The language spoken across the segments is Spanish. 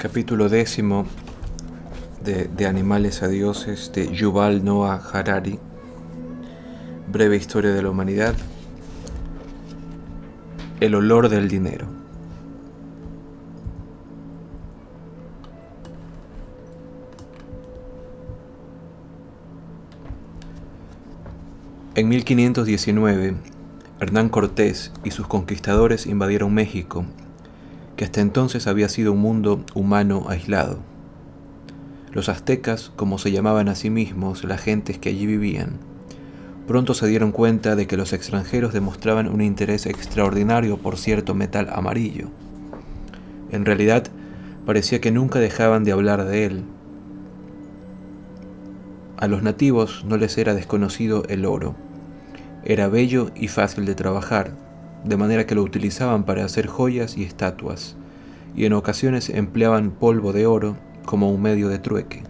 Capítulo décimo de, Animales a Dioses de Yuval Noah Harari. Breve historia de la humanidad. El olor del dinero. En 1519, Hernán Cortés y sus conquistadores invadieron México, que hasta entonces había sido un mundo humano aislado. Los aztecas, como se llamaban a sí mismos las gentes que allí vivían, pronto se dieron cuenta de que los extranjeros demostraban un interés extraordinario por cierto metal amarillo. En realidad, parecía que nunca dejaban de hablar de él. A los nativos no les era desconocido el oro. Era bello y fácil de trabajar, de manera que lo utilizaban para hacer joyas y estatuas, y en ocasiones empleaban polvo de oro como un medio de trueque.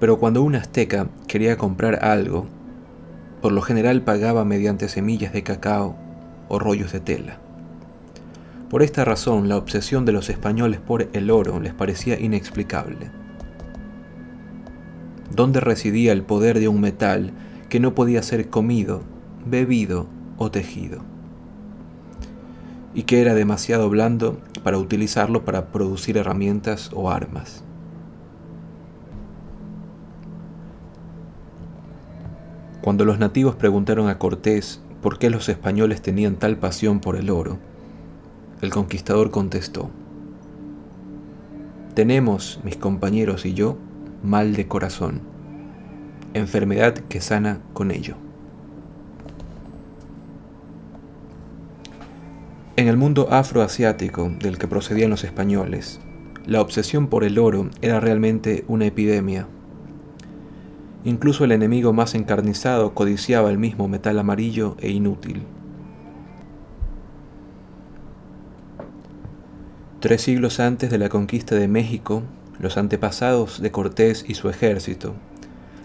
Pero cuando un azteca quería comprar algo, por lo general pagaba mediante semillas de cacao o rollos de tela. Por esta razón, la obsesión de los españoles por el oro les parecía inexplicable. ¿Dónde residía el poder de un metal que no podía ser comido, bebido o tejido? Y que era demasiado blando para utilizarlo para producir herramientas o armas. Cuando los nativos preguntaron a Cortés por qué los españoles tenían tal pasión por el oro, el conquistador contestó, Tenemos, mis compañeros y yo, mal de corazón, enfermedad que sana con ello. En el mundo afroasiático del que procedían los españoles, la obsesión por el oro era realmente una epidemia. Incluso el enemigo más encarnizado codiciaba el mismo metal amarillo e inútil. Tres siglos antes de la conquista de México, los antepasados de Cortés y su ejército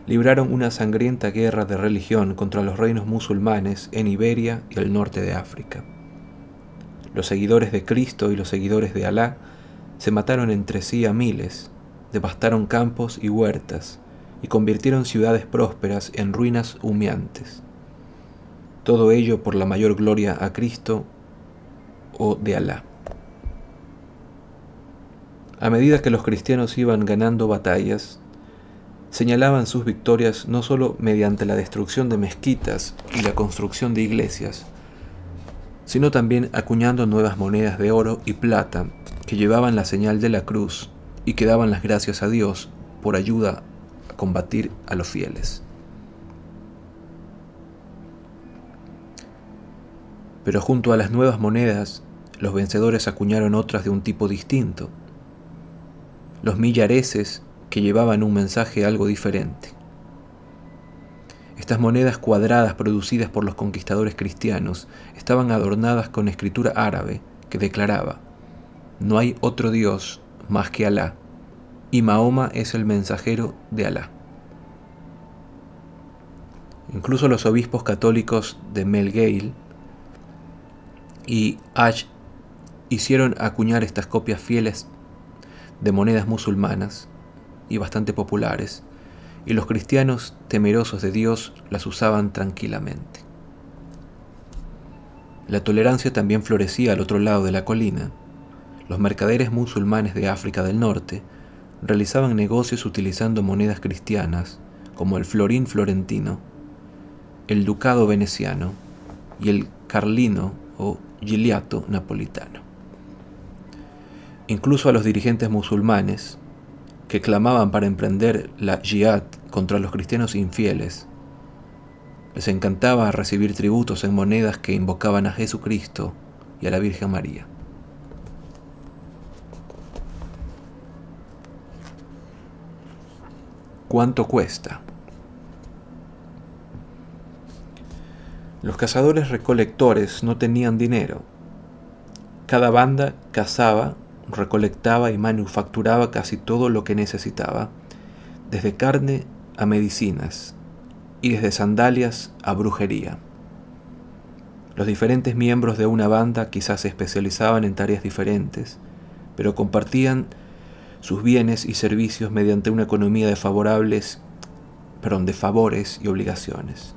libraron una sangrienta guerra de religión contra los reinos musulmanes en Iberia y el norte de África. Los seguidores de Cristo y los seguidores de Alá se mataron entre sí a miles, devastaron campos y huertas y convirtieron ciudades prósperas en ruinas humeantes. Todo ello por la mayor gloria a Cristo o de Alá. A medida que los cristianos iban ganando batallas, señalaban sus victorias no solo mediante la destrucción de mezquitas y la construcción de iglesias, sino también acuñando nuevas monedas de oro y plata que llevaban la señal de la cruz y que daban las gracias a Dios por ayuda a combatir a los fieles. Pero junto a las nuevas monedas, los vencedores acuñaron otras de un tipo distinto, los millareses que llevaban un mensaje algo diferente. Estas monedas cuadradas producidas por los conquistadores cristianos estaban adornadas con escritura árabe que declaraba, no hay otro Dios más que Alá, y Mahoma es el mensajero de Alá. Incluso los obispos católicos de Melgale y Ash hicieron acuñar estas copias fieles de monedas musulmanas y bastante populares, y los cristianos temerosos de Dios las usaban tranquilamente. La tolerancia también florecía al otro lado de la colina. Los mercaderes musulmanes de África del Norte realizaban negocios utilizando monedas cristianas como el florín florentino, el ducado veneciano y el carlino o giliato napolitano. Incluso a los dirigentes musulmanes, que clamaban para emprender la jihad contra los cristianos infieles, les encantaba recibir tributos en monedas que invocaban a Jesucristo y a la Virgen María. ¿Cuánto cuesta? Los cazadores recolectores no tenían dinero. Cada banda cazaba recolectaba y manufacturaba casi todo lo que necesitaba, desde carne a medicinas y desde sandalias a brujería. Los diferentes miembros de una banda quizás se especializaban en tareas diferentes, pero compartían sus bienes y servicios mediante una economía de favorables, perdón, de favores y obligaciones.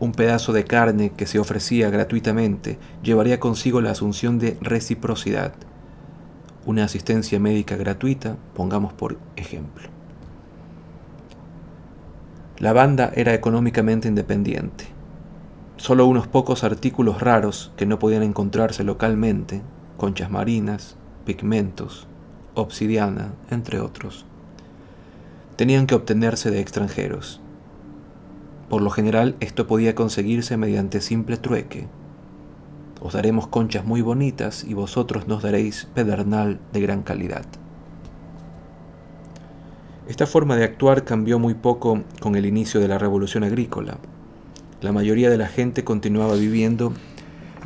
Un pedazo de carne que se ofrecía gratuitamente llevaría consigo la asunción de reciprocidad, una asistencia médica gratuita, pongamos por ejemplo. La banda era económicamente independiente. Solo unos pocos artículos raros que no podían encontrarse localmente, conchas marinas, pigmentos, obsidiana, entre otros, tenían que obtenerse de extranjeros. Por lo general esto podía conseguirse mediante simple trueque. Os daremos conchas muy bonitas y vosotros nos daréis pedernal de gran calidad. Esta forma de actuar cambió muy poco con el inicio de la revolución agrícola. La mayoría de la gente continuaba viviendo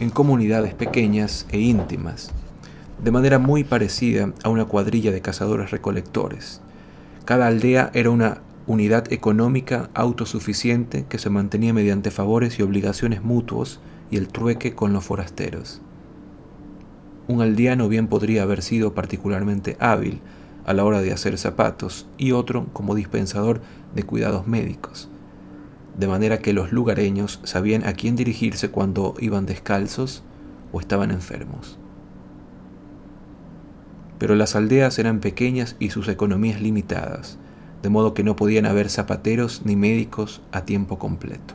en comunidades pequeñas e íntimas, de manera muy parecida a una cuadrilla de cazadores recolectores. Cada aldea era una unidad económica autosuficiente que se mantenía mediante favores y obligaciones mutuos y el trueque con los forasteros. Un aldeano bien podría haber sido particularmente hábil a la hora de hacer zapatos y otro como dispensador de cuidados médicos, de manera que los lugareños sabían a quién dirigirse cuando iban descalzos o estaban enfermos. Pero las aldeas eran pequeñas y sus economías limitadas, de modo que no podían haber zapateros ni médicos a tiempo completo.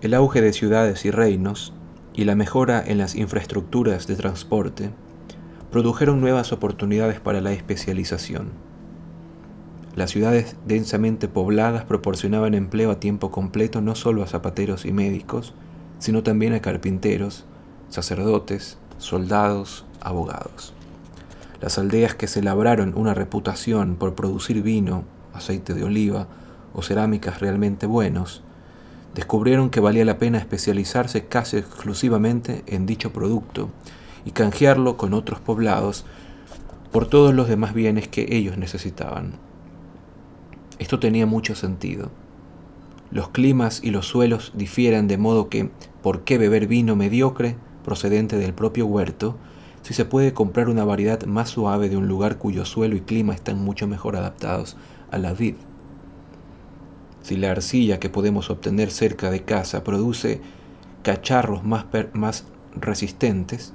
El auge de ciudades y reinos y la mejora en las infraestructuras de transporte produjeron nuevas oportunidades para la especialización. Las ciudades densamente pobladas proporcionaban empleo a tiempo completo no solo a zapateros y médicos, sino también a carpinteros, sacerdotes, soldados, abogados. Las aldeas que se labraron una reputación por producir vino, aceite de oliva o cerámicas realmente buenos, descubrieron que valía la pena especializarse casi exclusivamente en dicho producto y canjearlo con otros poblados por todos los demás bienes que ellos necesitaban. Esto tenía mucho sentido. Los climas y los suelos difieren de modo que, ¿por qué beber vino mediocre procedente del propio huerto si se puede comprar una variedad más suave de un lugar cuyo suelo y clima están mucho mejor adaptados a la vid? Si la arcilla que podemos obtener cerca de casa produce cacharros más, más resistentes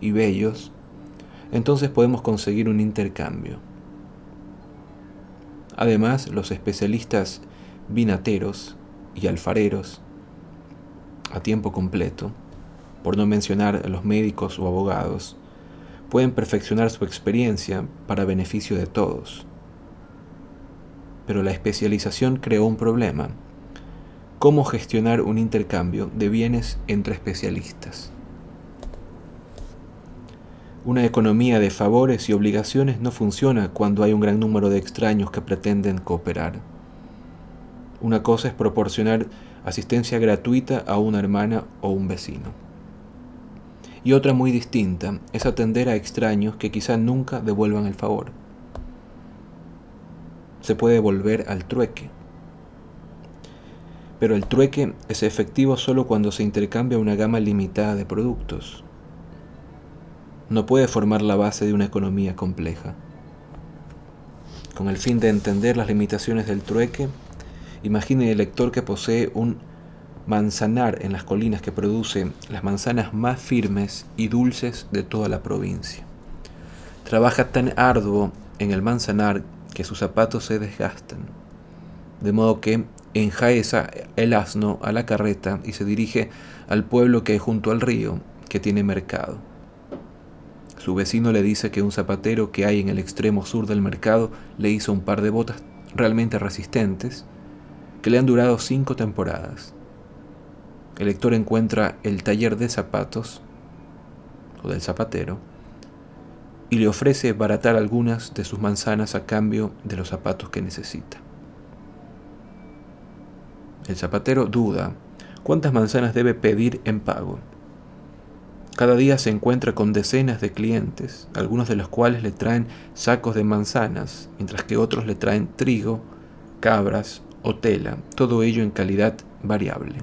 y bellos, entonces podemos conseguir un intercambio. Además, los especialistas vinateros y alfareros a tiempo completo, por no mencionar los médicos o abogados, pueden perfeccionar su experiencia para beneficio de todos pero la especialización creó un problema. ¿Cómo gestionar un intercambio de bienes entre especialistas? Una economía de favores y obligaciones no funciona cuando hay un gran número de extraños que pretenden cooperar. Una cosa es proporcionar asistencia gratuita a una hermana o un vecino. Y otra muy distinta es atender a extraños que quizá nunca devuelvan el favor se puede volver al trueque. Pero el trueque es efectivo solo cuando se intercambia una gama limitada de productos. No puede formar la base de una economía compleja. Con el fin de entender las limitaciones del trueque, imagine el lector que posee un manzanar en las colinas que produce las manzanas más firmes y dulces de toda la provincia. Trabaja tan arduo en el manzanar que sus zapatos se desgastan. De modo que enjaeza el asno a la carreta y se dirige al pueblo que hay junto al río, que tiene mercado. Su vecino le dice que un zapatero que hay en el extremo sur del mercado le hizo un par de botas realmente resistentes que le han durado cinco temporadas. El lector encuentra el taller de zapatos, o del zapatero, y le ofrece baratar algunas de sus manzanas a cambio de los zapatos que necesita. El zapatero duda cuántas manzanas debe pedir en pago. Cada día se encuentra con decenas de clientes, algunos de los cuales le traen sacos de manzanas, mientras que otros le traen trigo, cabras o tela, todo ello en calidad variable.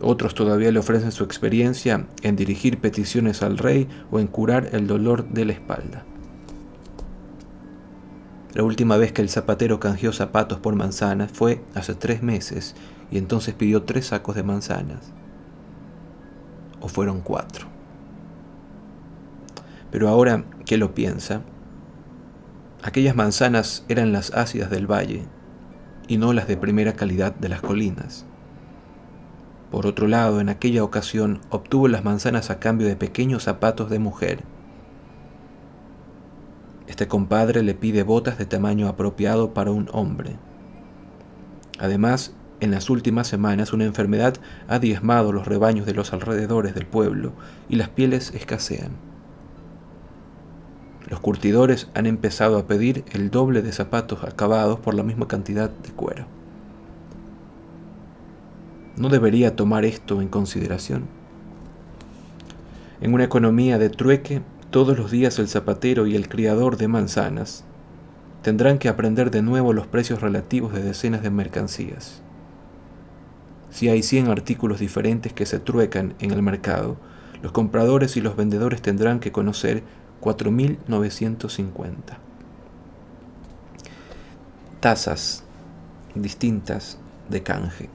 Otros todavía le ofrecen su experiencia en dirigir peticiones al rey o en curar el dolor de la espalda. La última vez que el zapatero canjeó zapatos por manzanas fue hace tres meses y entonces pidió tres sacos de manzanas. O fueron cuatro. Pero ahora que lo piensa, aquellas manzanas eran las ácidas del valle y no las de primera calidad de las colinas. Por otro lado, en aquella ocasión obtuvo las manzanas a cambio de pequeños zapatos de mujer. Este compadre le pide botas de tamaño apropiado para un hombre. Además, en las últimas semanas una enfermedad ha diezmado los rebaños de los alrededores del pueblo y las pieles escasean. Los curtidores han empezado a pedir el doble de zapatos acabados por la misma cantidad de cuero. ¿No debería tomar esto en consideración? En una economía de trueque, todos los días el zapatero y el criador de manzanas tendrán que aprender de nuevo los precios relativos de decenas de mercancías. Si hay 100 artículos diferentes que se truecan en el mercado, los compradores y los vendedores tendrán que conocer 4.950. Tasas distintas de canje.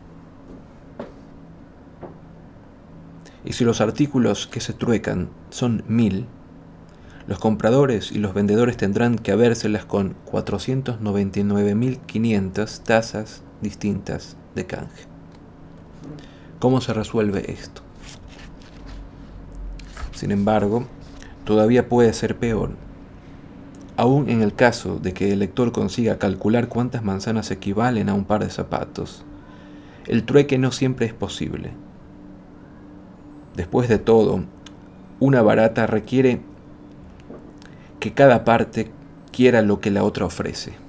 Y si los artículos que se truecan son mil, los compradores y los vendedores tendrán que habérselas con 499.500 tasas distintas de canje. ¿Cómo se resuelve esto? Sin embargo, todavía puede ser peor. Aún en el caso de que el lector consiga calcular cuántas manzanas equivalen a un par de zapatos, el trueque no siempre es posible Después de todo, una barata requiere que cada parte quiera lo que la otra ofrece.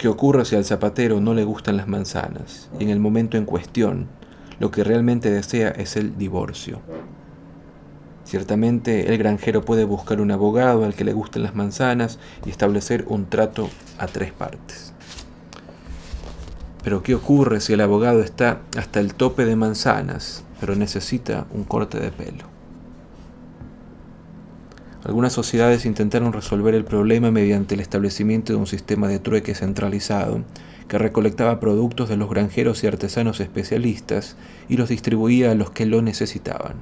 ¿Qué ocurre si al zapatero no le gustan las manzanas y en el momento en cuestión lo que realmente desea es el divorcio? Ciertamente el granjero puede buscar un abogado al que le gusten las manzanas y establecer un trato a tres partes. Pero ¿qué ocurre si el abogado está hasta el tope de manzanas pero necesita un corte de pelo. Algunas sociedades intentaron resolver el problema mediante el establecimiento de un sistema de trueque centralizado que recolectaba productos de los granjeros y artesanos especialistas y los distribuía a los que lo necesitaban.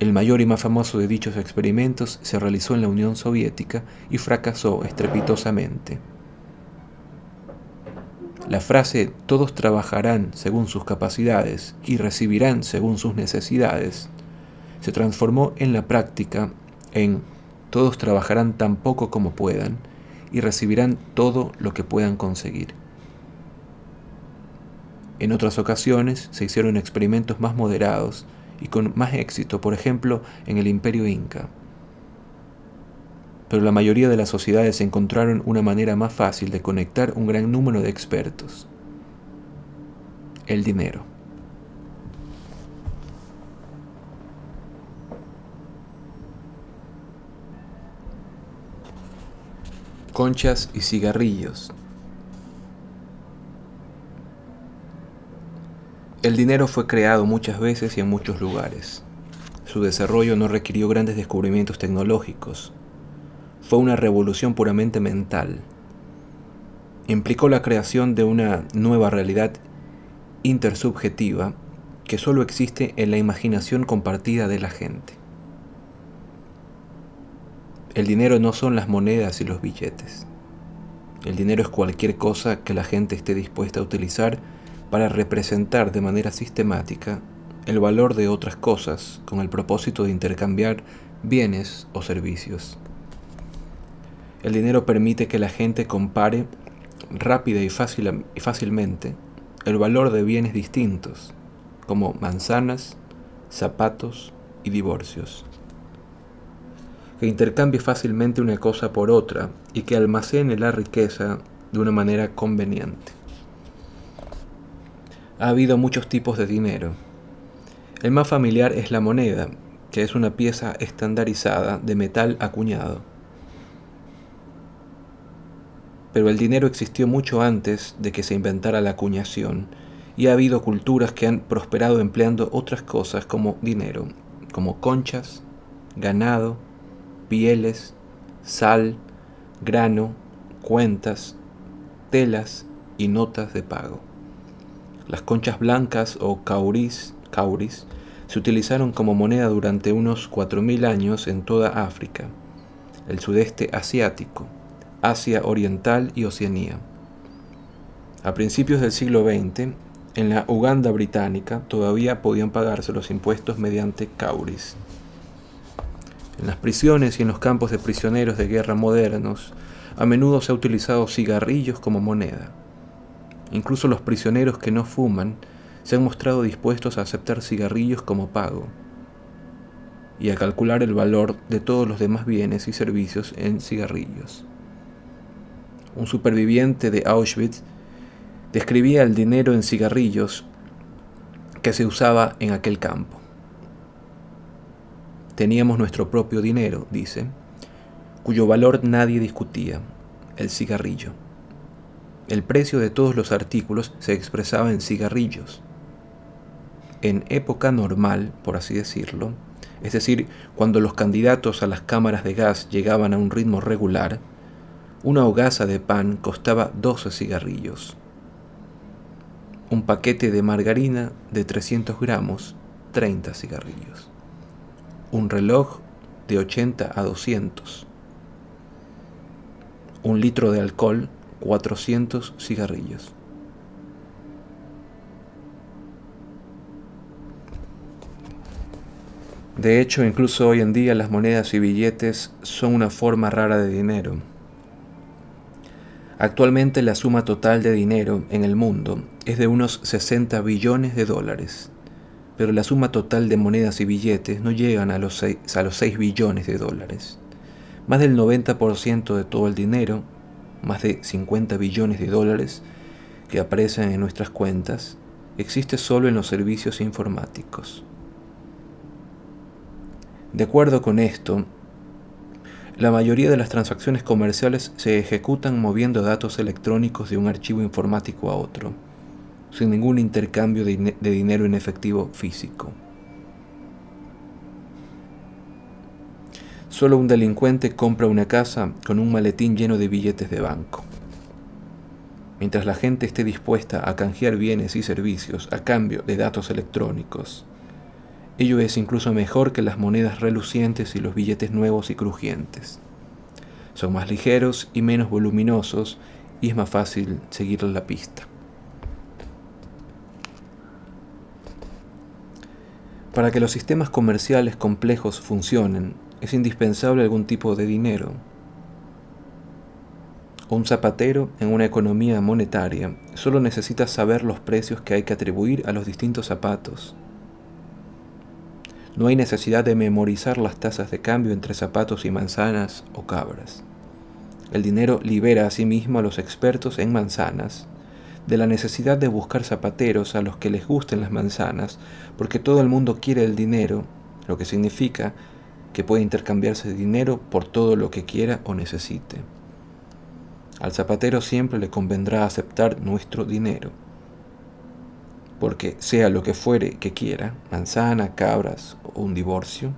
El mayor y más famoso de dichos experimentos se realizó en la Unión Soviética y fracasó estrepitosamente. La frase todos trabajarán según sus capacidades y recibirán según sus necesidades se transformó en la práctica en todos trabajarán tan poco como puedan y recibirán todo lo que puedan conseguir. En otras ocasiones se hicieron experimentos más moderados y con más éxito, por ejemplo, en el imperio inca pero la mayoría de las sociedades encontraron una manera más fácil de conectar un gran número de expertos. El dinero. Conchas y cigarrillos. El dinero fue creado muchas veces y en muchos lugares. Su desarrollo no requirió grandes descubrimientos tecnológicos, fue una revolución puramente mental. Implicó la creación de una nueva realidad intersubjetiva que solo existe en la imaginación compartida de la gente. El dinero no son las monedas y los billetes. El dinero es cualquier cosa que la gente esté dispuesta a utilizar para representar de manera sistemática el valor de otras cosas con el propósito de intercambiar bienes o servicios. El dinero permite que la gente compare rápida y, fácil, y fácilmente el valor de bienes distintos, como manzanas, zapatos y divorcios. Que intercambie fácilmente una cosa por otra y que almacene la riqueza de una manera conveniente. Ha habido muchos tipos de dinero. El más familiar es la moneda, que es una pieza estandarizada de metal acuñado. Pero el dinero existió mucho antes de que se inventara la acuñación, y ha habido culturas que han prosperado empleando otras cosas como dinero, como conchas, ganado, pieles, sal, grano, cuentas, telas y notas de pago. Las conchas blancas o cauris, cauris se utilizaron como moneda durante unos 4.000 años en toda África, el sudeste asiático, Asia Oriental y Oceanía. A principios del siglo XX, en la Uganda británica todavía podían pagarse los impuestos mediante cauris. En las prisiones y en los campos de prisioneros de guerra modernos, a menudo se ha utilizado cigarrillos como moneda. Incluso los prisioneros que no fuman se han mostrado dispuestos a aceptar cigarrillos como pago y a calcular el valor de todos los demás bienes y servicios en cigarrillos. Un superviviente de Auschwitz describía el dinero en cigarrillos que se usaba en aquel campo. Teníamos nuestro propio dinero, dice, cuyo valor nadie discutía, el cigarrillo. El precio de todos los artículos se expresaba en cigarrillos. En época normal, por así decirlo, es decir, cuando los candidatos a las cámaras de gas llegaban a un ritmo regular, una hogaza de pan costaba 12 cigarrillos. Un paquete de margarina de 300 gramos, 30 cigarrillos. Un reloj de 80 a 200 un litro de alcohol, 400 cigarrillos. De hecho, incluso hoy en día las monedas y billetes son una forma rara de dinero. Actualmente la suma total de dinero en el mundo es de unos 60 billones de dólares, pero la suma total de monedas y billetes no llegan a los 6, a los 6 billones de dólares. Más del 90% de todo el dinero, más de 50 billones de dólares que aparecen en nuestras cuentas, existe solo en los servicios informáticos. De acuerdo con esto, la mayoría de las transacciones comerciales se ejecutan moviendo datos electrónicos de un archivo informático a otro, sin ningún intercambio de, dinero en efectivo físico. Solo un delincuente compra una casa con un maletín lleno de billetes de banco. Mientras la gente esté dispuesta a canjear bienes y servicios a cambio de datos electrónicos, ello es incluso mejor que las monedas relucientes y los billetes nuevos y crujientes. Son más ligeros y menos voluminosos y es más fácil seguir la pista. Para que los sistemas comerciales complejos funcionen, es indispensable algún tipo de dinero. Un zapatero en una economía monetaria solo necesita saber los precios que hay que atribuir a los distintos zapatos. No hay necesidad de memorizar las tasas de cambio entre zapatos y manzanas o cabras. El dinero libera a sí mismo a los expertos en manzanas de la necesidad de buscar zapateros a los que les gusten las manzanas, porque todo el mundo quiere el dinero, lo que significa que puede intercambiarse dinero por todo lo que quiera o necesite. Al zapatero siempre le convendrá aceptar nuestro dinero, porque sea lo que fuere que quiera, manzana, cabras o un divorcio,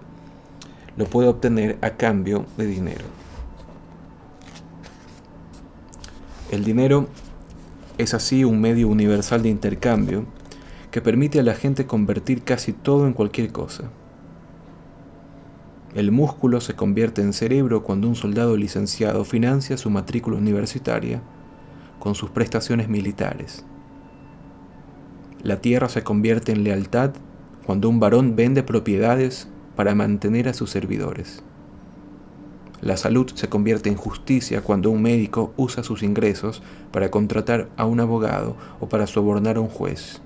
lo puede obtener a cambio de dinero. El dinero es así un medio universal de intercambio que permite a la gente convertir casi todo en cualquier cosa. El músculo se convierte en cerebro cuando un soldado licenciado financia su matrícula universitaria con sus prestaciones militares. La tierra se convierte en lealtad cuando un varón vende propiedades para mantener a sus servidores. La salud se convierte en justicia cuando un médico usa sus ingresos para contratar a un abogado o para sobornar a un juez.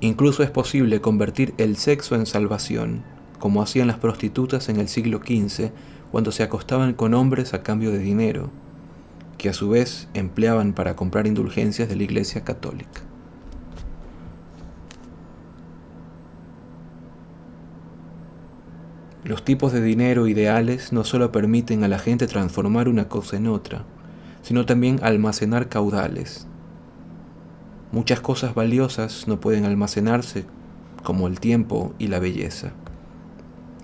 Incluso es posible convertir el sexo en salvación, como hacían las prostitutas en el siglo XV cuando se acostaban con hombres a cambio de dinero, que a su vez empleaban para comprar indulgencias de la Iglesia Católica. Los tipos de dinero ideales no solo permiten a la gente transformar una cosa en otra, sino también almacenar caudales. Muchas cosas valiosas no pueden almacenarse como el tiempo y la belleza.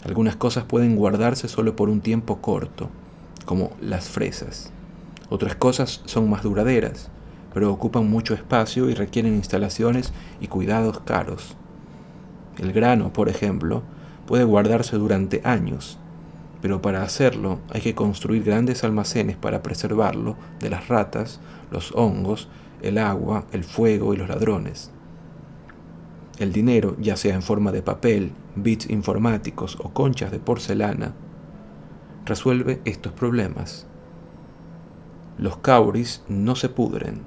Algunas cosas pueden guardarse solo por un tiempo corto, como las fresas. Otras cosas son más duraderas, pero ocupan mucho espacio y requieren instalaciones y cuidados caros. El grano, por ejemplo, puede guardarse durante años, pero para hacerlo hay que construir grandes almacenes para preservarlo de las ratas, los hongos, el agua, el fuego y los ladrones. El dinero, ya sea en forma de papel, bits informáticos o conchas de porcelana, resuelve estos problemas. Los cauris no se pudren.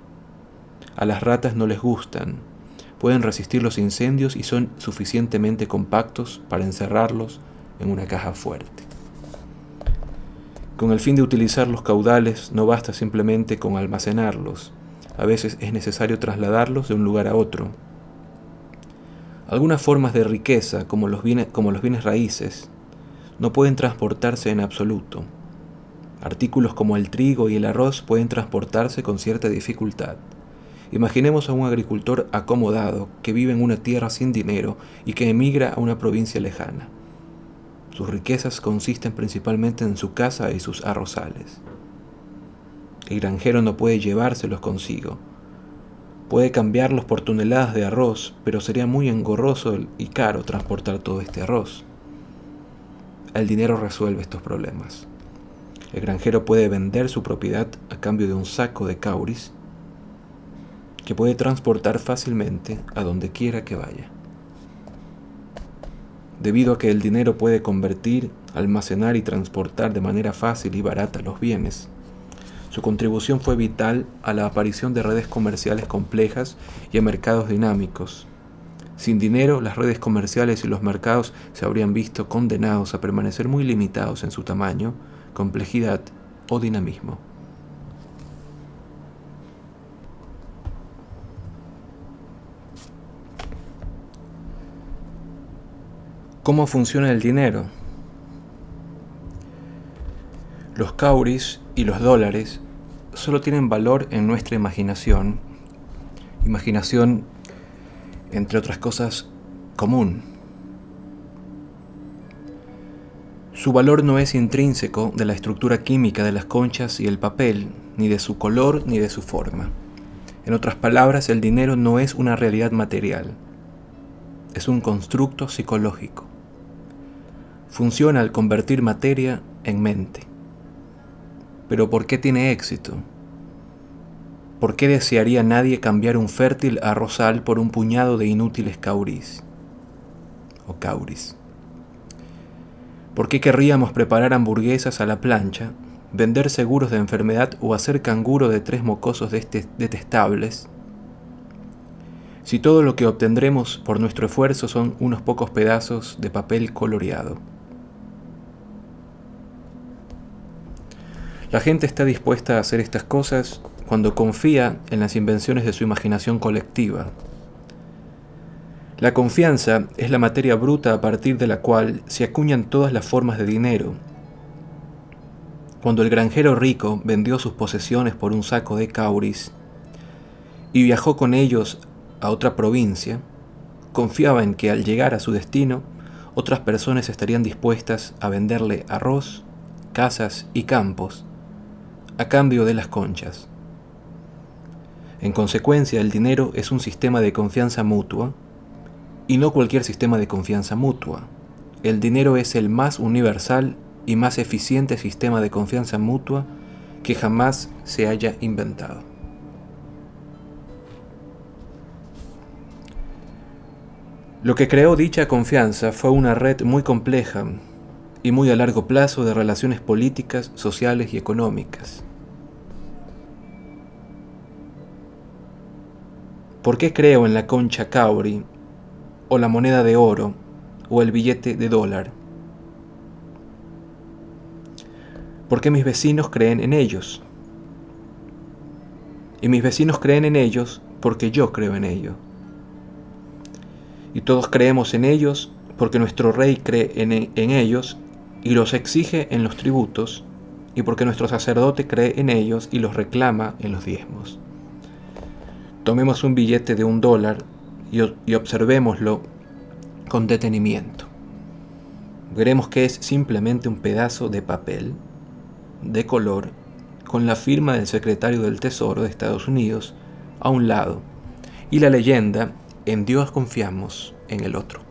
A las ratas no les gustan. Pueden resistir los incendios y son suficientemente compactos para encerrarlos en una caja fuerte. Con el fin de utilizar los caudales no basta simplemente con almacenarlos. A veces es necesario trasladarlos de un lugar a otro, algunas formas de riqueza, como los, bienes, raíces, no pueden transportarse en absoluto. Artículos como el trigo y el arroz pueden transportarse con cierta dificultad. Imaginemos a un agricultor acomodado que vive en una tierra sin dinero y que emigra a una provincia lejana. Sus riquezas consisten principalmente en su casa y sus arrozales. El granjero no puede llevárselos consigo, Puede cambiarlos por toneladas de arroz, pero sería muy engorroso y caro transportar todo este arroz. El dinero resuelve estos problemas. El granjero puede vender su propiedad a cambio de un saco de cauris que puede transportar fácilmente a donde quiera que vaya. Debido a que el dinero puede convertir, almacenar y transportar de manera fácil y barata los bienes, su contribución fue vital a la aparición de redes comerciales complejas y a mercados dinámicos. Sin dinero, las redes comerciales y los mercados se habrían visto condenados a permanecer muy limitados en su tamaño, complejidad o dinamismo. ¿Cómo funciona el dinero? Los cauris y los dólares solo tienen valor en nuestra imaginación. Imaginación, entre otras cosas, común. Su valor no es intrínseco de la estructura química de las conchas y el papel, ni de su color ni de su forma. En otras palabras, el dinero no es una realidad material, es un constructo psicológico. Funciona al convertir materia en mente. Pero ¿por qué tiene éxito? ¿Por qué desearía nadie cambiar un fértil arrozal por un puñado de inútiles cauris? O cauris. ¿Por qué querríamos preparar hamburguesas a la plancha, vender seguros de enfermedad o hacer canguro de tres mocosos detestables? Si todo lo que obtendremos por nuestro esfuerzo son unos pocos pedazos de papel coloreado. La gente está dispuesta a hacer estas cosas cuando confía en las invenciones de su imaginación colectiva. La confianza es la materia bruta a partir de la cual se acuñan todas las formas de dinero. Cuando el granjero rico vendió sus posesiones por un saco de cauris y viajó con ellos a otra provincia, confiaba en que al llegar a su destino, otras personas estarían dispuestas a venderle arroz, casas y campos a cambio de las conchas. En consecuencia, el dinero es un sistema de confianza mutua y no cualquier sistema de confianza mutua. El dinero es el más universal y más eficiente sistema de confianza mutua que jamás se haya inventado. Lo que creó dicha confianza fue una red muy compleja y muy a largo plazo de relaciones políticas, sociales y económicas. ¿Por qué creo en la concha cauri, o la moneda de oro, o el billete de dólar? ¿Por qué mis vecinos creen en ellos? Y mis vecinos creen en ellos porque yo creo en ellos. Y todos creemos en ellos porque nuestro rey cree en, en ellos y los exige en los tributos, y porque nuestro sacerdote cree en ellos y los reclama en los diezmos. Tomemos un billete de un dólar y, observémoslo con detenimiento. Veremos que es simplemente un pedazo de papel de color con la firma del secretario del Tesoro de Estados Unidos a un lado y la leyenda en Dios confiamos en el otro.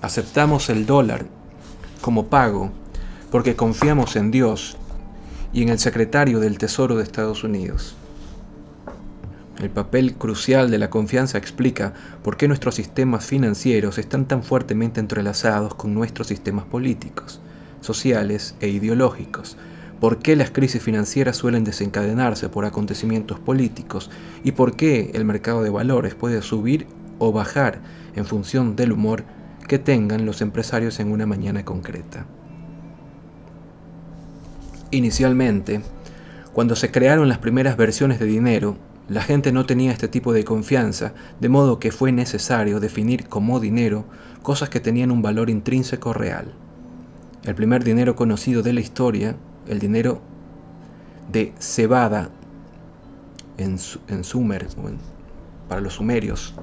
Aceptamos el dólar como pago porque confiamos en Dios y en el secretario del Tesoro de Estados Unidos. El papel crucial de la confianza explica por qué nuestros sistemas financieros están tan fuertemente entrelazados con nuestros sistemas políticos, sociales e ideológicos, por qué las crisis financieras suelen desencadenarse por acontecimientos políticos y por qué el mercado de valores puede subir o bajar en función del humor que tengan los empresarios en una mañana concreta. Inicialmente, cuando se crearon las primeras versiones de dinero, la gente no tenía este tipo de confianza, de modo que fue necesario definir como dinero cosas que tenían un valor intrínseco real. El primer dinero conocido de la historia, el dinero de cebada en, Sumer, para los sumerios,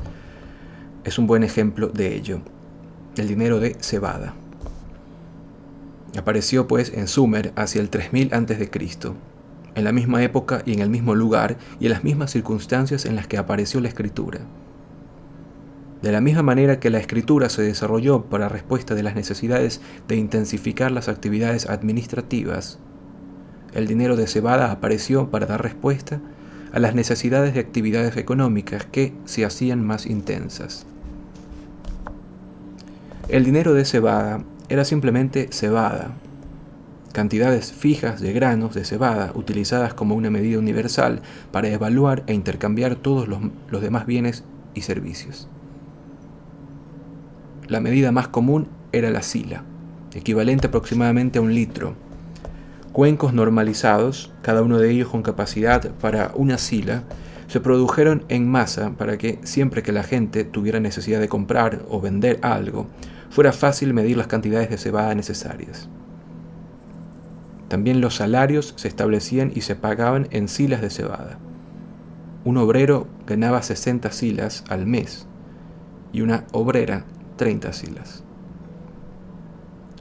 es un buen ejemplo de ello. El dinero de cebada. Apareció pues en Sumer hacia el 3000 a.C., en la misma época y en el mismo lugar y en las mismas circunstancias en las que apareció la escritura. De la misma manera que la escritura se desarrolló para respuesta de las necesidades de intensificar las actividades administrativas, el dinero de cebada apareció para dar respuesta a las necesidades de actividades económicas que se hacían más intensas. El dinero de cebada era simplemente cebada, cantidades fijas de granos de cebada utilizadas como una medida universal para evaluar e intercambiar todos los, los, demás bienes y servicios. La medida más común era la sila, equivalente aproximadamente a un litro. Cuencos normalizados, cada uno de ellos con capacidad para una sila, se produjeron en masa para que siempre que la gente tuviera necesidad de comprar o vender algo, fuera fácil medir las cantidades de cebada necesarias. También los salarios se establecían y se pagaban en silas de cebada. Un obrero ganaba 60 silas al mes y una obrera 30 silas.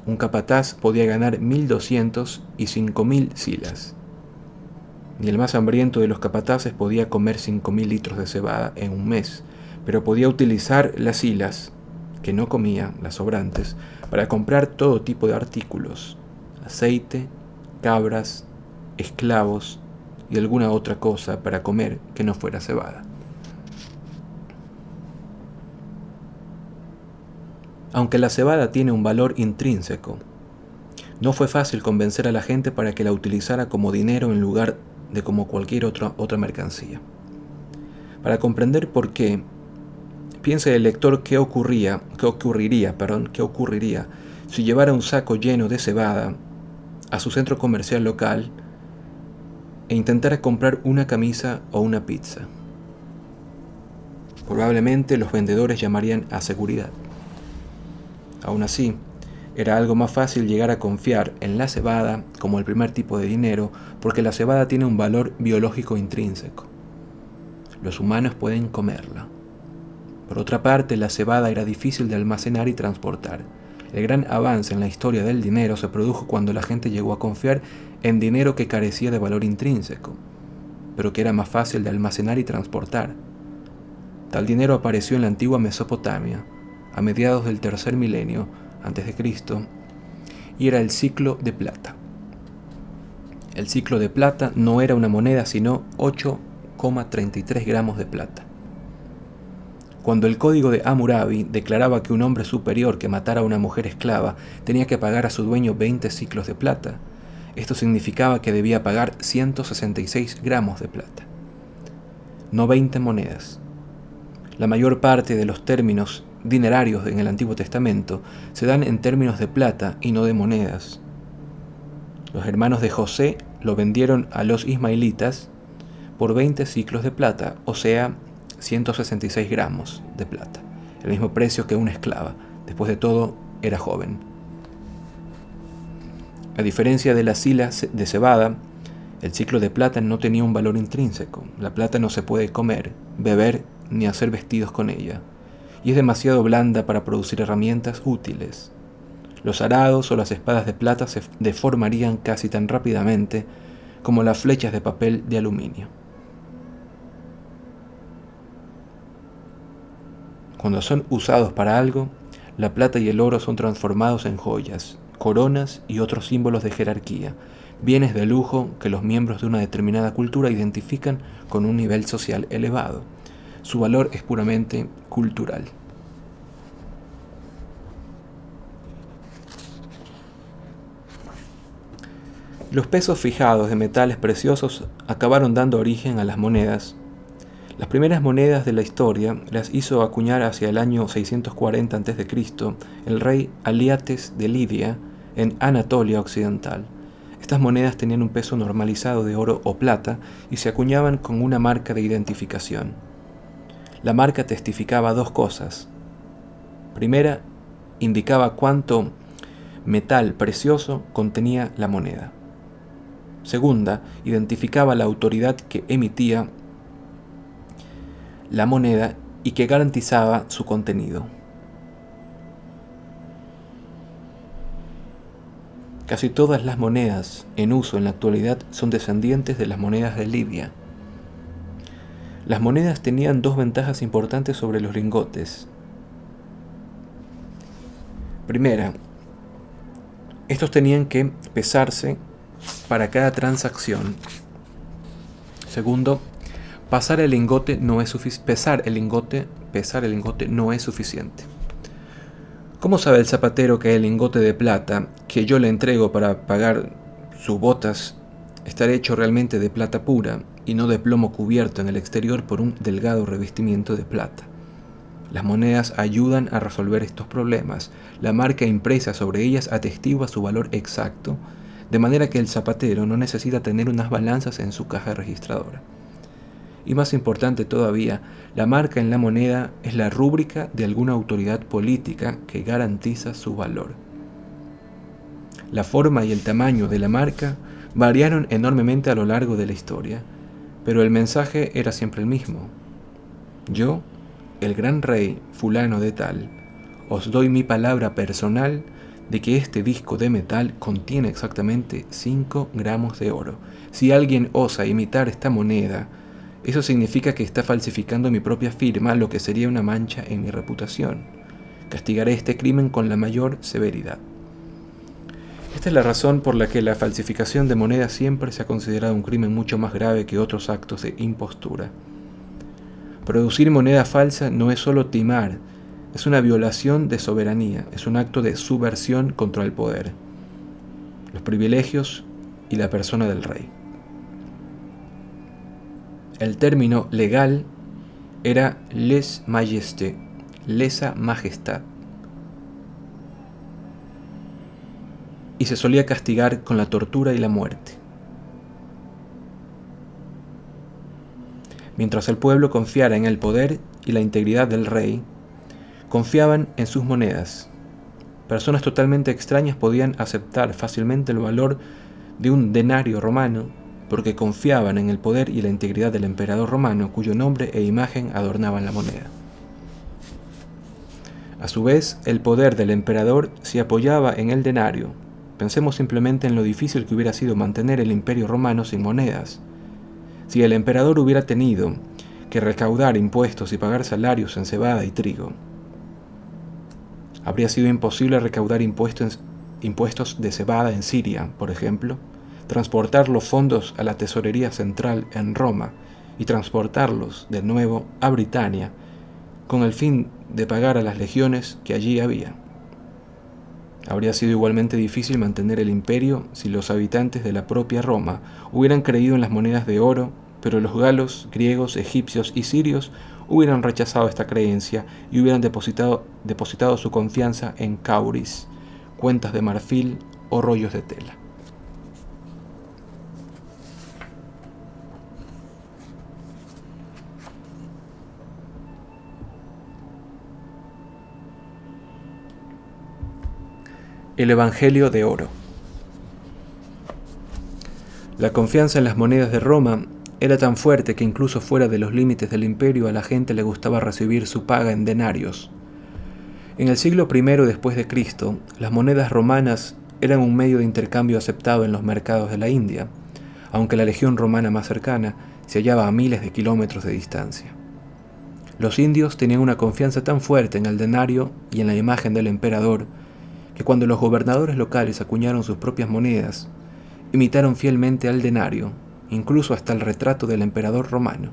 Un capataz podía ganar 1.200 y 5.000 silas. Ni el más hambriento de los capataces podía comer 5.000 litros de cebada en un mes, pero podía utilizar las silas que no comía, las sobrantes, para comprar todo tipo de artículos, aceite, cabras, esclavos y alguna otra cosa para comer que no fuera cebada. Aunque la cebada tiene un valor intrínseco, no fue fácil convencer a la gente para que la utilizara como dinero en lugar de como cualquier otra, otra mercancía. Para comprender por qué, Piense el lector qué ocurría, qué ocurriría, perdón, qué ocurriría si llevara un saco lleno de cebada a su centro comercial local e intentara comprar una camisa o una pizza. Probablemente los vendedores llamarían a seguridad. Aún así, era algo más fácil llegar a confiar en la cebada como el primer tipo de dinero porque la cebada tiene un valor biológico intrínseco. Los humanos pueden comerla. Por otra parte, la cebada era difícil de almacenar y transportar. El gran avance en la historia del dinero se produjo cuando la gente llegó a confiar en dinero que carecía de valor intrínseco, pero que era más fácil de almacenar y transportar. Tal dinero apareció en la antigua Mesopotamia, a mediados del tercer milenio antes de Cristo, y era el ciclo de plata. El ciclo de plata no era una moneda, sino 8,33 gramos de plata. Cuando el código de Hammurabi declaraba que un hombre superior que matara a una mujer esclava tenía que pagar a su dueño 20 ciclos de plata, esto significaba que debía pagar 166 gramos de plata, no 20 monedas. La mayor parte de los términos dinerarios en el Antiguo Testamento se dan en términos de plata y no de monedas. Los hermanos de José lo vendieron a los ismaelitas por 20 ciclos de plata, o sea, 166 gramos de plata. el mismo precio que una esclava. Después de todo, era joven. A diferencia de la sila de cebada, el ciclo de plata no tenía un valor intrínseco. La plata no se puede comer, beber ni hacer vestidos con ella, y es demasiado blanda para producir herramientas útiles. Los arados o las espadas de plata se deformarían casi tan rápidamente como las flechas de papel de aluminio. Cuando son usados para algo, la plata y el oro son transformados en joyas, coronas y otros símbolos de jerarquía, bienes de lujo que los miembros de una determinada cultura identifican con un nivel social elevado. Su valor es puramente cultural. Los pesos fijados de metales preciosos acabaron dando origen a las monedas. Las primeras monedas de la historia las hizo acuñar hacia el año 640 a.C. el rey Aliates de Lidia en Anatolia Occidental. Estas monedas tenían un peso normalizado de oro o plata y se acuñaban con una marca de identificación. La marca testificaba dos cosas. Primera, indicaba cuánto metal precioso contenía la moneda. Segunda, identificaba la autoridad que emitía la moneda y que garantizaba su contenido. Casi todas las monedas en uso en la actualidad son descendientes de las monedas de Libia. Las monedas tenían dos ventajas importantes sobre los lingotes. Primera, estos tenían que pesarse para cada transacción. Segundo, pasar el lingote no es pesar el lingote, pesar el lingote no es suficiente. ¿Cómo sabe el zapatero que el lingote de plata que yo le entrego para pagar sus botas estará hecho realmente de plata pura y no de plomo cubierto en el exterior por un delgado revestimiento de plata? Las monedas ayudan a resolver estos problemas. La marca impresa sobre ellas atestigua su valor exacto de manera que el zapatero no necesita tener unas balanzas en su caja registradora. Y más importante todavía, la marca en la moneda es la rúbrica de alguna autoridad política que garantiza su valor. La forma y el tamaño de la marca variaron enormemente a lo largo de la historia, pero el mensaje era siempre el mismo. Yo, el gran rey fulano de tal, os doy mi palabra personal de que este disco de metal contiene exactamente 5 gramos de oro. Si alguien osa imitar esta moneda, eso significa que está falsificando mi propia firma, lo que sería una mancha en mi reputación. Castigaré este crimen con la mayor severidad. Esta es la razón por la que la falsificación de moneda siempre se ha considerado un crimen mucho más grave que otros actos de impostura. Producir moneda falsa no es solo timar, es una violación de soberanía, es un acto de subversión contra el poder, los privilegios y la persona del rey. El término legal era les majesté, lesa majestad, y se solía castigar con la tortura y la muerte. Mientras el pueblo confiara en el poder y la integridad del rey, confiaban en sus monedas. Personas totalmente extrañas podían aceptar fácilmente el valor de un denario romano porque confiaban en el poder y la integridad del emperador romano cuyo nombre e imagen adornaban la moneda. A su vez, el poder del emperador se apoyaba en el denario. Pensemos simplemente en lo difícil que hubiera sido mantener el imperio romano sin monedas. Si el emperador hubiera tenido que recaudar impuestos y pagar salarios en cebada y trigo, Habría sido imposible recaudar impuestos, impuestos de cebada en Siria, por ejemplo, transportar los fondos a la tesorería central en Roma y transportarlos de nuevo a Britania con el fin de pagar a las legiones que allí había. Habría sido igualmente difícil mantener el imperio si los habitantes de la propia Roma hubieran creído en las monedas de oro, pero los galos, griegos, egipcios y sirios hubieran rechazado esta creencia y hubieran depositado, depositado su confianza en cauris, cuentas de marfil o rollos de tela. El Evangelio de Oro. La confianza en las monedas de Roma era tan fuerte que incluso fuera de los límites del imperio a la gente le gustaba recibir su paga en denarios. En el siglo I después de Cristo, las monedas romanas eran un medio de intercambio aceptado en los mercados de la India, aunque la legión romana más cercana se hallaba a miles de kilómetros de distancia. Los indios tenían una confianza tan fuerte en el denario y en la imagen del emperador que cuando los gobernadores locales acuñaron sus propias monedas, imitaron fielmente al denario, incluso hasta el retrato del emperador romano.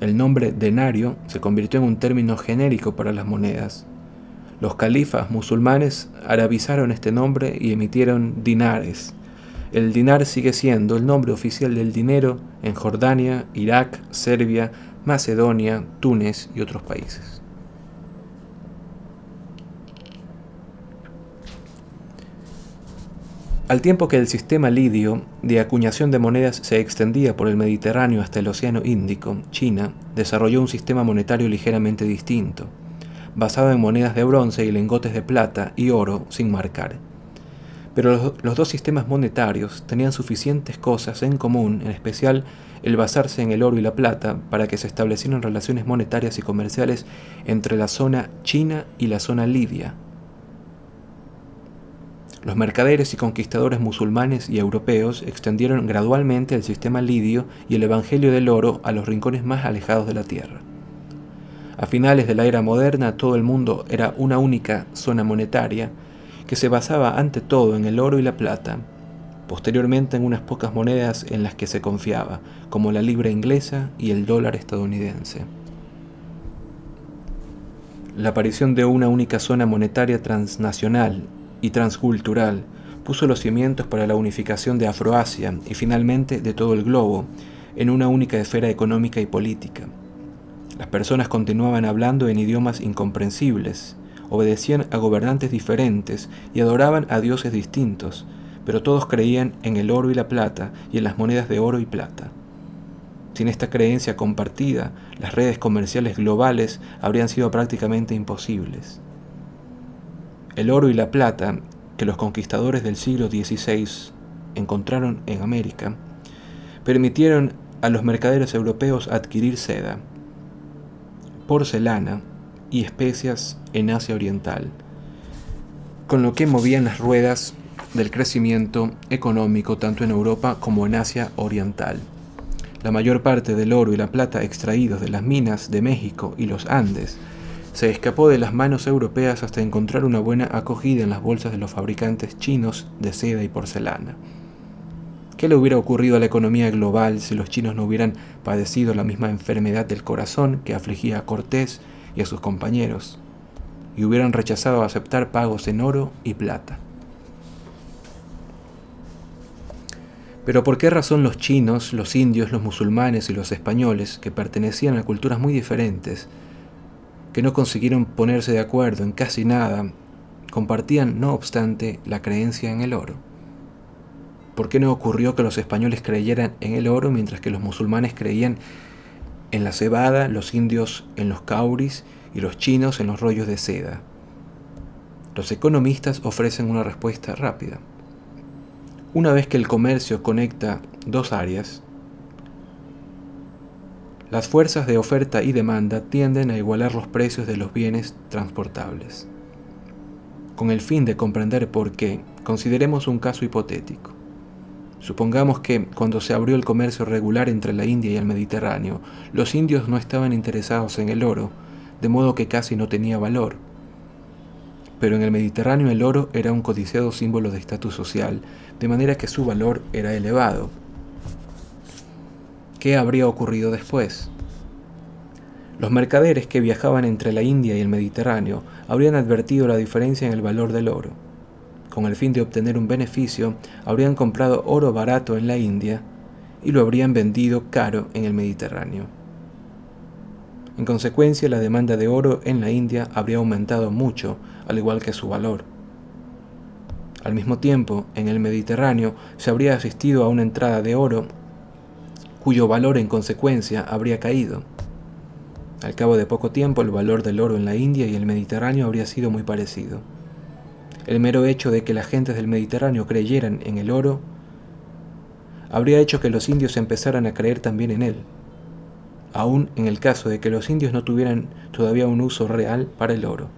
El nombre denario se convirtió en un término genérico para las monedas. Los califas musulmanes arabizaron este nombre y emitieron dinares. El dinar sigue siendo el nombre oficial del dinero en Jordania, Irak, Serbia, Macedonia, Túnez y otros países. Al tiempo que el sistema lidio de acuñación de monedas se extendía por el Mediterráneo hasta el Océano Índico, China desarrolló un sistema monetario ligeramente distinto, basado en monedas de bronce y lingotes de plata y oro sin marcar. Pero los, dos sistemas monetarios tenían suficientes cosas en común, en especial el basarse en el oro y la plata, para que se establecieran relaciones monetarias y comerciales entre la zona china y la zona lidia, los mercaderes y conquistadores musulmanes y europeos extendieron gradualmente el sistema lidio y el Evangelio del oro a los rincones más alejados de la tierra. A finales de la era moderna todo el mundo era una única zona monetaria que se basaba ante todo en el oro y la plata, posteriormente en unas pocas monedas en las que se confiaba, como la libra inglesa y el dólar estadounidense. La aparición de una única zona monetaria transnacional y transcultural, puso los cimientos para la unificación de Afroasia y finalmente de todo el globo, en una única esfera económica y política. Las personas continuaban hablando en idiomas incomprensibles, obedecían a gobernantes diferentes y adoraban a dioses distintos, pero todos creían en el oro y la plata y en las monedas de oro y plata. Sin esta creencia compartida, las redes comerciales globales habrían sido prácticamente imposibles. El oro y la plata que los conquistadores del siglo XVI encontraron en América permitieron a los mercaderes europeos adquirir seda, porcelana y especias en Asia Oriental, con lo que movían las ruedas del crecimiento económico tanto en Europa como en Asia Oriental. La mayor parte del oro y la plata extraídos de las minas de México y los Andes se escapó de las manos europeas hasta encontrar una buena acogida en las bolsas de los fabricantes chinos de seda y porcelana. ¿Qué le hubiera ocurrido a la economía global si los chinos no hubieran padecido la misma enfermedad del corazón que afligía a Cortés y a sus compañeros, y hubieran rechazado aceptar pagos en oro y plata? Pero ¿por qué razón los chinos, los indios, los musulmanes y los españoles, que pertenecían a culturas muy diferentes, que no consiguieron ponerse de acuerdo en casi nada, compartían, no obstante, la creencia en el oro. ¿Por qué no ocurrió que los españoles creyeran en el oro mientras que los musulmanes creían en la cebada, los indios en los cauris y los chinos en los rollos de seda? Los economistas ofrecen una respuesta rápida. Una vez que el comercio conecta dos áreas, las fuerzas de oferta y demanda tienden a igualar los precios de los bienes transportables. Con el fin de comprender por qué, consideremos un caso hipotético. Supongamos que, cuando se abrió el comercio regular entre la India y el Mediterráneo, los indios no estaban interesados en el oro, de modo que casi no tenía valor. Pero en el Mediterráneo el oro era un codiciado símbolo de estatus social, de manera que su valor era elevado, ¿Qué habría ocurrido después? Los mercaderes que viajaban entre la India y el Mediterráneo habrían advertido la diferencia en el valor del oro. Con el fin de obtener un beneficio, habrían comprado oro barato en la India y lo habrían vendido caro en el Mediterráneo. En consecuencia, la demanda de oro en la India habría aumentado mucho, al igual que su valor. Al mismo tiempo, en el Mediterráneo se habría asistido a una entrada de oro cuyo valor en consecuencia habría caído. Al cabo de poco tiempo el valor del oro en la India y el Mediterráneo habría sido muy parecido. El mero hecho de que las gentes del Mediterráneo creyeran en el oro habría hecho que los indios empezaran a creer también en él, aun en el caso de que los indios no tuvieran todavía un uso real para el oro.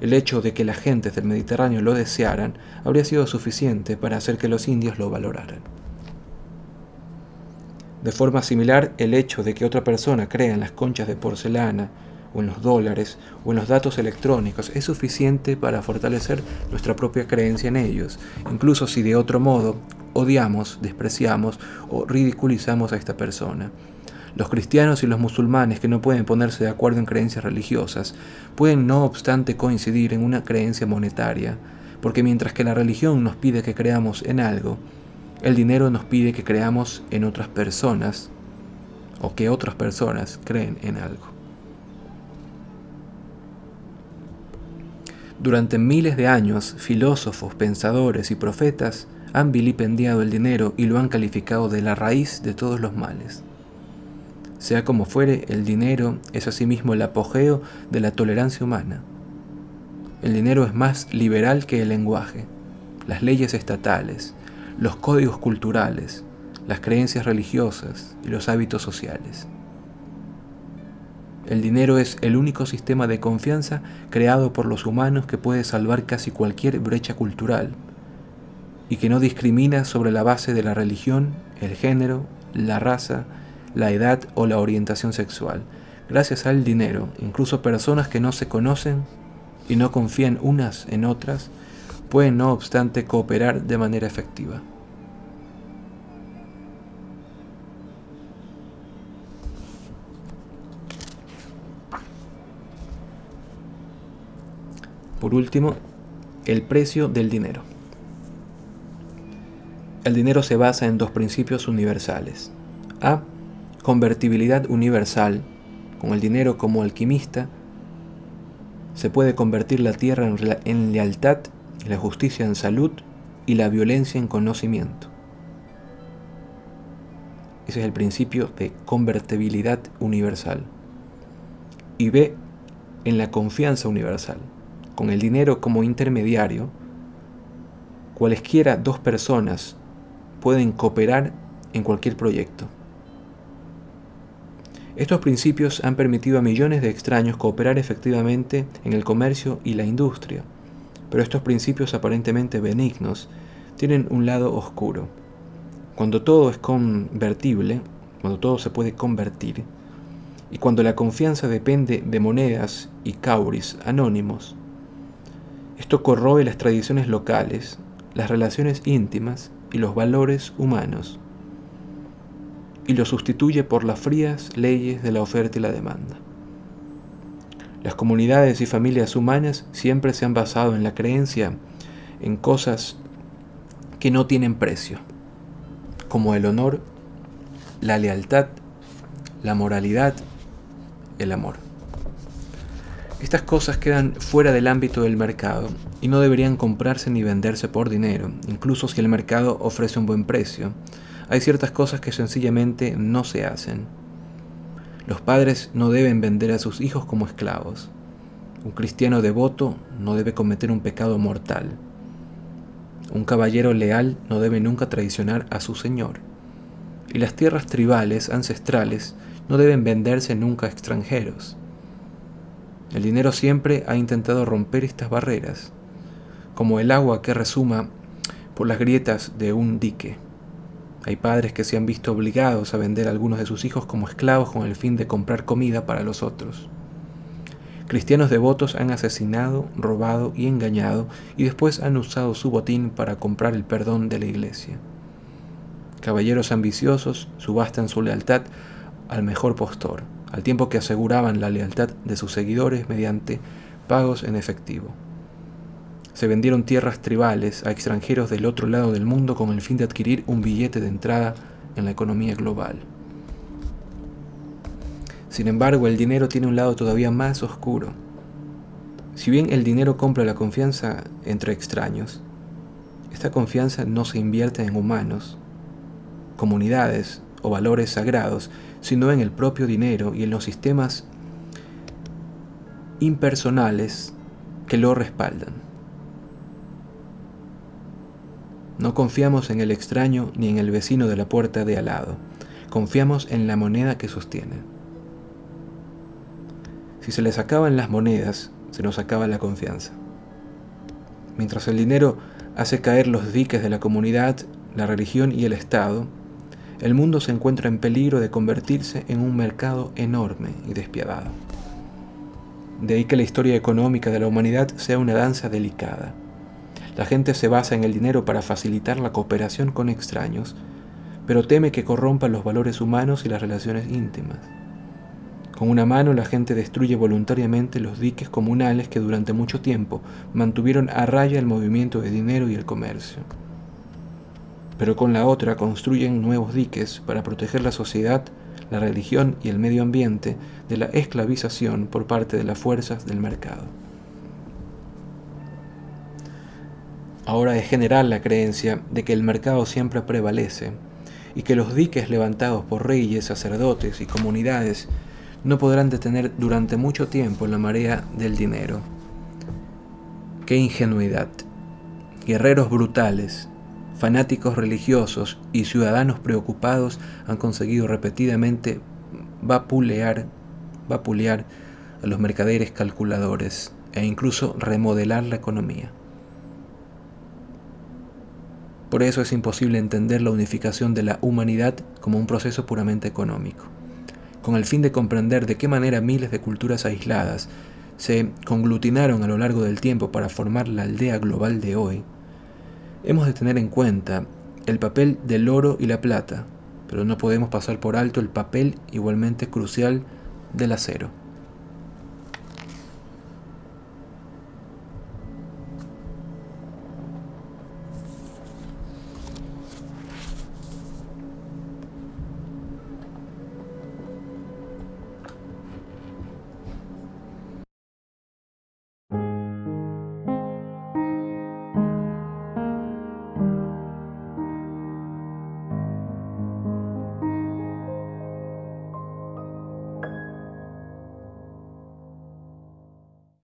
El hecho de que las gentes del Mediterráneo lo desearan habría sido suficiente para hacer que los indios lo valoraran. De forma similar, el hecho de que otra persona crea en las conchas de porcelana, o en los dólares, o en los datos electrónicos, es suficiente para fortalecer nuestra propia creencia en ellos, incluso si de otro modo odiamos, despreciamos o ridiculizamos a esta persona. Los cristianos y los musulmanes que no pueden ponerse de acuerdo en creencias religiosas pueden no obstante coincidir en una creencia monetaria, porque mientras que la religión nos pide que creamos en algo, el dinero nos pide que creamos en otras personas o que otras personas creen en algo. Durante miles de años, filósofos, pensadores y profetas han vilipendiado el dinero y lo han calificado de la raíz de todos los males. Sea como fuere, el dinero es asimismo el apogeo de la tolerancia humana. El dinero es más liberal que el lenguaje, las leyes estatales, los códigos culturales, las creencias religiosas y los hábitos sociales. El dinero es el único sistema de confianza creado por los humanos que puede salvar casi cualquier brecha cultural y que no discrimina sobre la base de la religión, el género, la raza, la edad o la orientación sexual. Gracias al dinero, incluso personas que no se conocen y no confían unas en otras pueden no obstante cooperar de manera efectiva. Por último, el precio del dinero. El dinero se basa en dos principios universales. A. Convertibilidad universal. Con el dinero como alquimista, se puede convertir la tierra en, lealtad, la justicia en salud y la violencia en conocimiento. Ese es el principio de convertibilidad universal. Y B. En la confianza universal con el dinero como intermediario, cualesquiera dos personas pueden cooperar en cualquier proyecto. Estos principios han permitido a millones de extraños cooperar efectivamente en el comercio y la industria, pero estos principios aparentemente benignos tienen un lado oscuro. Cuando todo es convertible, cuando todo se puede convertir, y cuando la confianza depende de monedas y cauris anónimos, esto corroe las tradiciones locales, las relaciones íntimas y los valores humanos, y lo sustituye por las frías leyes de la oferta y la demanda. Las comunidades y familias humanas siempre se han basado en la creencia en cosas que no tienen precio, como el honor, la lealtad, la moralidad, el amor. Estas cosas quedan fuera del ámbito del mercado y no deberían comprarse ni venderse por dinero, incluso si el mercado ofrece un buen precio. Hay ciertas cosas que sencillamente no se hacen. Los padres no deben vender a sus hijos como esclavos. Un cristiano devoto no debe cometer un pecado mortal. Un caballero leal no debe nunca traicionar a su señor. Y las tierras tribales ancestrales no deben venderse nunca a extranjeros. El dinero siempre ha intentado romper estas barreras, como el agua que resuma por las grietas de un dique. Hay padres que se han visto obligados a vender a algunos de sus hijos como esclavos con el fin de comprar comida para los otros. Cristianos devotos han asesinado, robado y engañado y después han usado su botín para comprar el perdón de la iglesia. Caballeros ambiciosos subastan su lealtad al mejor postor al tiempo que aseguraban la lealtad de sus seguidores mediante pagos en efectivo. Se vendieron tierras tribales a extranjeros del otro lado del mundo con el fin de adquirir un billete de entrada en la economía global. Sin embargo, el dinero tiene un lado todavía más oscuro. Si bien el dinero compra la confianza entre extraños, esta confianza no se invierte en humanos, comunidades o valores sagrados, sino en el propio dinero y en los sistemas impersonales que lo respaldan. No confiamos en el extraño ni en el vecino de la puerta de al lado. Confiamos en la moneda que sostiene. Si se les acaban las monedas, se nos acaba la confianza. Mientras el dinero hace caer los diques de la comunidad, la religión y el Estado, el mundo se encuentra en peligro de convertirse en un mercado enorme y despiadado. De ahí que la historia económica de la humanidad sea una danza delicada. La gente se basa en el dinero para facilitar la cooperación con extraños, pero teme que corrompa los valores humanos y las relaciones íntimas. Con una mano la gente destruye voluntariamente los diques comunales que durante mucho tiempo mantuvieron a raya el movimiento de dinero y el comercio pero con la otra construyen nuevos diques para proteger la sociedad, la religión y el medio ambiente de la esclavización por parte de las fuerzas del mercado. Ahora es general la creencia de que el mercado siempre prevalece y que los diques levantados por reyes, sacerdotes y comunidades no podrán detener durante mucho tiempo la marea del dinero. ¡Qué ingenuidad! Guerreros brutales, fanáticos religiosos y ciudadanos preocupados han conseguido repetidamente vapulear, vapulear a los mercaderes calculadores e incluso remodelar la economía. Por eso es imposible entender la unificación de la humanidad como un proceso puramente económico. Con el fin de comprender de qué manera miles de culturas aisladas se conglutinaron a lo largo del tiempo para formar la aldea global de hoy, Hemos de tener en cuenta el papel del oro y la plata, pero no podemos pasar por alto el papel igualmente crucial del acero.